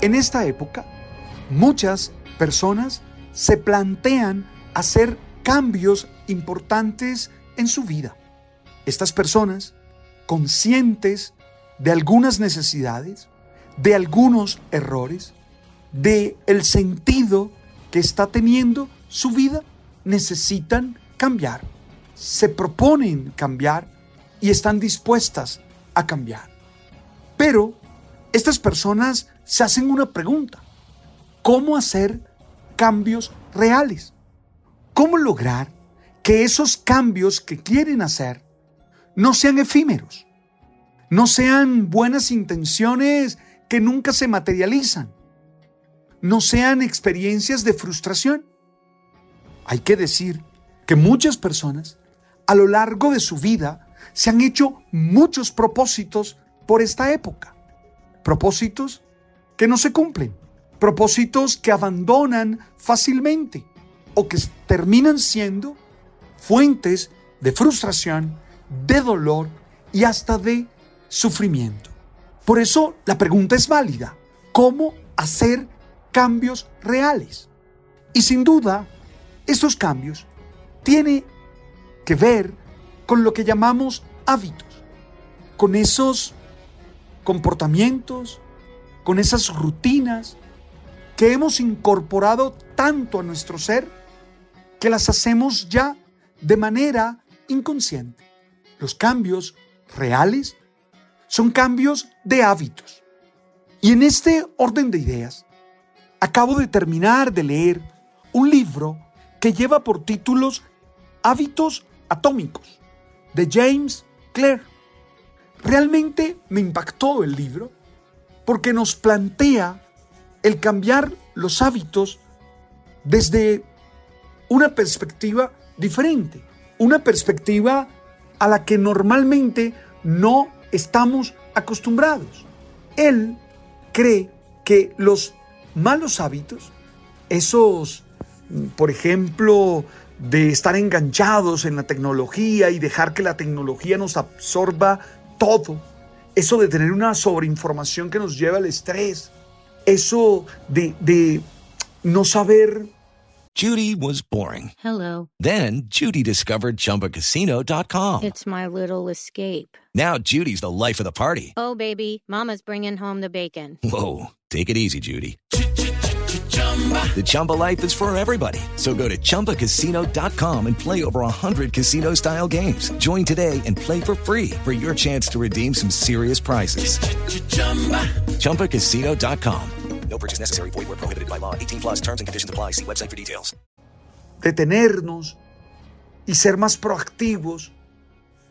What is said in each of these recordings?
En esta época, muchas personas se plantean hacer cambios importantes en su vida. Estas personas, conscientes de algunas necesidades, de algunos errores, de el sentido que está teniendo su vida, necesitan cambiar. Se proponen cambiar y están dispuestas a cambiar. Pero estas personas se hacen una pregunta. ¿Cómo hacer cambios reales? ¿Cómo lograr que esos cambios que quieren hacer no sean efímeros? No sean buenas intenciones que nunca se materializan. No sean experiencias de frustración. Hay que decir que muchas personas a lo largo de su vida se han hecho muchos propósitos por esta época. Propósitos que no se cumplen, propósitos que abandonan fácilmente o que terminan siendo fuentes de frustración, de dolor y hasta de sufrimiento. Por eso la pregunta es válida. ¿Cómo hacer cambios reales? Y sin duda, estos cambios tienen que ver con lo que llamamos hábitos, con esos comportamientos, con esas rutinas que hemos incorporado tanto a nuestro ser que las hacemos ya de manera inconsciente. Los cambios reales son cambios de hábitos. Y en este orden de ideas, acabo de terminar de leer un libro que lleva por títulos Hábitos Atómicos, de James Clear. Realmente me impactó el libro porque nos plantea el cambiar los hábitos desde una perspectiva diferente, una perspectiva a la que normalmente no estamos acostumbrados. Él cree que los malos hábitos, esos, por ejemplo, de estar enganchados en la tecnología y dejar que la tecnología nos absorba todo, eso de tener una sobreinformación que nos lleva al estrés, eso de, de no saber. Judy was boring. Hello. Then Judy discovered chumbacasino.com. It's my little escape. Now Judy's the life of the party. Oh, baby, Mama's bringing home the bacon. Whoa. Take it easy, Judy. The Chumba life is for everybody. So go to ChumbaCasino.com and play over 100 casino style games. Join today and play for free for your chance to redeem some serious prizes. ChumbaCasino.com. No purchase necessary. Void were prohibited by law. 18 plus terms and conditions apply. See website for details. Detenernos y ser más proactivos.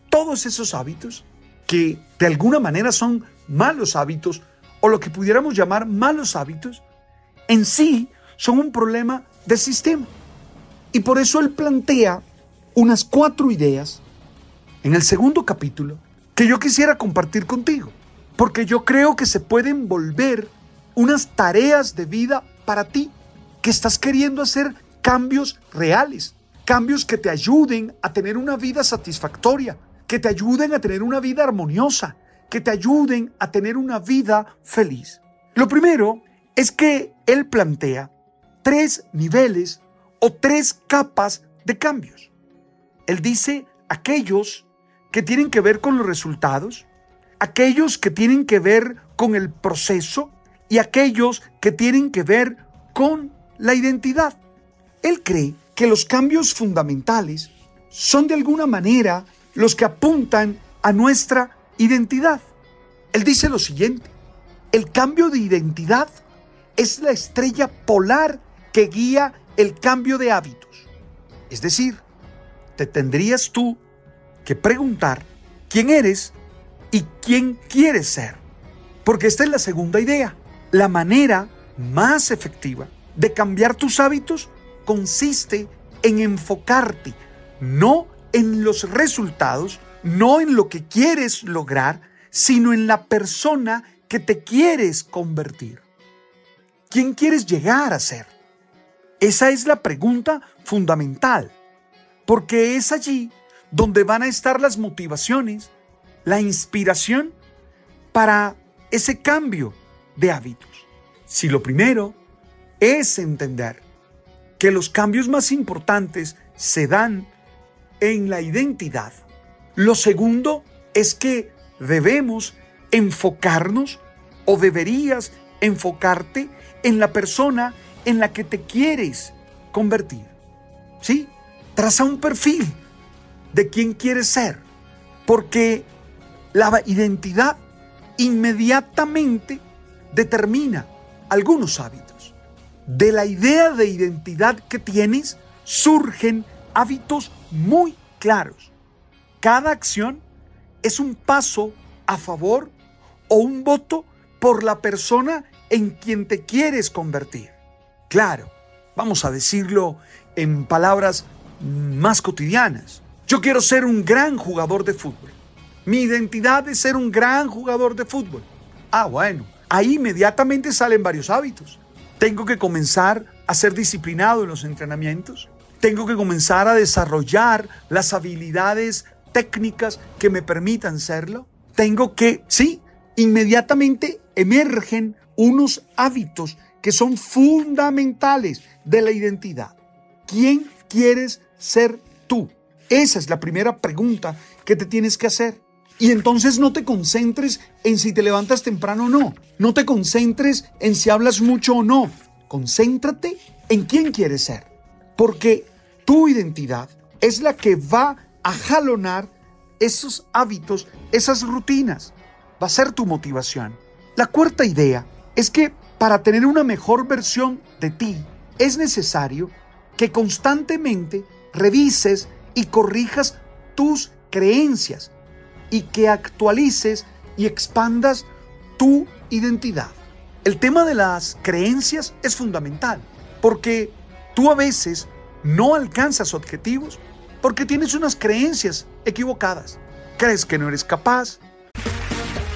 Todos esos hábitos que de alguna manera son malos hábitos o lo que pudiéramos llamar malos hábitos en sí son un problema del sistema. Y por eso él plantea unas cuatro ideas en el segundo capítulo que yo quisiera compartir contigo, porque yo creo que se pueden volver unas tareas de vida para ti, que estás queriendo hacer cambios reales, cambios que te ayuden a tener una vida satisfactoria, que te ayuden a tener una vida armoniosa, que te ayuden a tener una vida feliz. Lo primero es que él plantea tres niveles o tres capas de cambios. Él dice aquellos que tienen que ver con los resultados, aquellos que tienen que ver con el proceso y aquellos que tienen que ver con la identidad. Él cree que los cambios fundamentales son de alguna manera los que apuntan a nuestra identidad. Él dice lo siguiente, el cambio de identidad es la estrella polar que guía el cambio de hábitos. Es decir, te tendrías tú que preguntar quién eres y quién quieres ser. Porque esta es la segunda idea. La manera más efectiva de cambiar tus hábitos consiste en enfocarte no en los resultados, no en lo que quieres lograr, sino en la persona que te quieres convertir. ¿Quién quieres llegar a ser? Esa es la pregunta fundamental, porque es allí donde van a estar las motivaciones, la inspiración para ese cambio de hábitos. Si lo primero es entender que los cambios más importantes se dan en la identidad, lo segundo es que debemos enfocarnos o deberías enfocarte en la persona en la que te quieres convertir. ¿Sí? Traza un perfil de quién quieres ser, porque la identidad inmediatamente determina algunos hábitos. De la idea de identidad que tienes surgen hábitos muy claros. Cada acción es un paso a favor o un voto por la persona en quien te quieres convertir. Claro, vamos a decirlo en palabras más cotidianas. Yo quiero ser un gran jugador de fútbol. Mi identidad es ser un gran jugador de fútbol. Ah, bueno, ahí inmediatamente salen varios hábitos. Tengo que comenzar a ser disciplinado en los entrenamientos. Tengo que comenzar a desarrollar las habilidades técnicas que me permitan serlo. Tengo que, sí, inmediatamente emergen unos hábitos que son fundamentales de la identidad. ¿Quién quieres ser tú? Esa es la primera pregunta que te tienes que hacer. Y entonces no te concentres en si te levantas temprano o no. No te concentres en si hablas mucho o no. Concéntrate en quién quieres ser. Porque tu identidad es la que va a jalonar esos hábitos, esas rutinas. Va a ser tu motivación. La cuarta idea es que para tener una mejor versión de ti es necesario que constantemente revises y corrijas tus creencias y que actualices y expandas tu identidad. El tema de las creencias es fundamental porque tú a veces no alcanzas objetivos porque tienes unas creencias equivocadas. Crees que no eres capaz.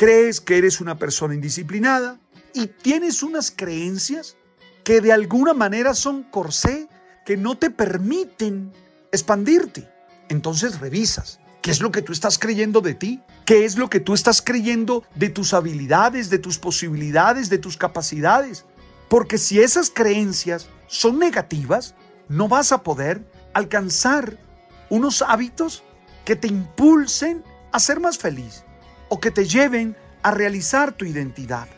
Crees que eres una persona indisciplinada y tienes unas creencias que de alguna manera son corsé que no te permiten expandirte. Entonces revisas. ¿Qué es lo que tú estás creyendo de ti? ¿Qué es lo que tú estás creyendo de tus habilidades, de tus posibilidades, de tus capacidades? Porque si esas creencias son negativas, no vas a poder alcanzar unos hábitos que te impulsen a ser más feliz o que te lleven a realizar tu identidad.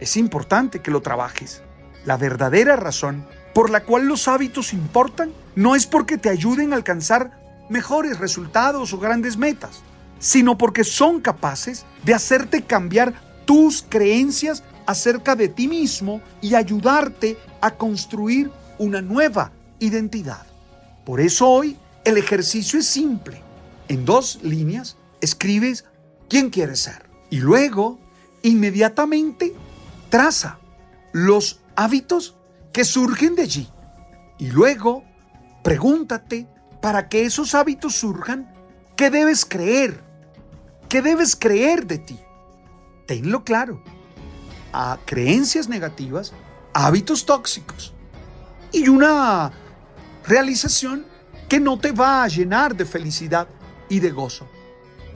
Es importante que lo trabajes. La verdadera razón por la cual los hábitos importan no es porque te ayuden a alcanzar mejores resultados o grandes metas, sino porque son capaces de hacerte cambiar tus creencias acerca de ti mismo y ayudarte a construir una nueva identidad. Por eso hoy el ejercicio es simple. En dos líneas escribes quién quieres ser y luego inmediatamente traza los hábitos que surgen de allí. Y luego pregúntate para que esos hábitos surjan, ¿qué debes creer? ¿Qué debes creer de ti? tenlo claro, a creencias negativas, hábitos tóxicos y una realización que no te va a llenar de felicidad y de gozo.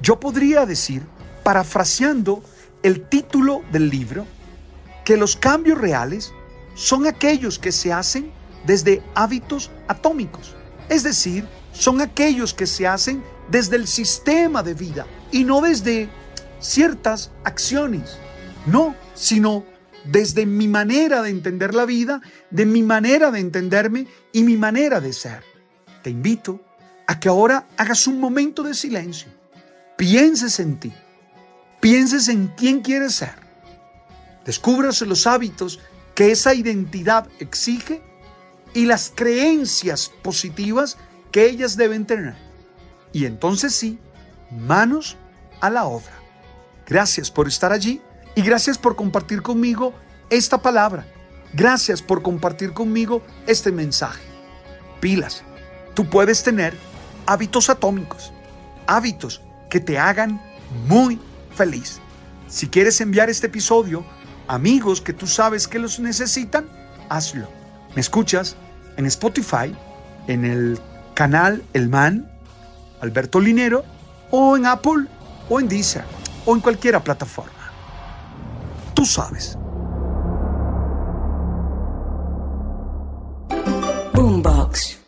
Yo podría decir, parafraseando el título del libro, que los cambios reales son aquellos que se hacen desde hábitos atómicos, es decir, son aquellos que se hacen desde el sistema de vida y no desde ciertas acciones, no, sino desde mi manera de entender la vida, de mi manera de entenderme y mi manera de ser. Te invito a que ahora hagas un momento de silencio, pienses en ti, pienses en quién quieres ser, descubras los hábitos que esa identidad exige y las creencias positivas que ellas deben tener. Y entonces sí, manos a la obra. Gracias por estar allí y gracias por compartir conmigo esta palabra. Gracias por compartir conmigo este mensaje. Pilas, tú puedes tener hábitos atómicos, hábitos que te hagan muy feliz. Si quieres enviar este episodio a amigos que tú sabes que los necesitan, hazlo. Me escuchas en Spotify, en el canal El Man, Alberto Linero, o en Apple, o en Deezer, o en cualquiera plataforma. Tú sabes. Boombox.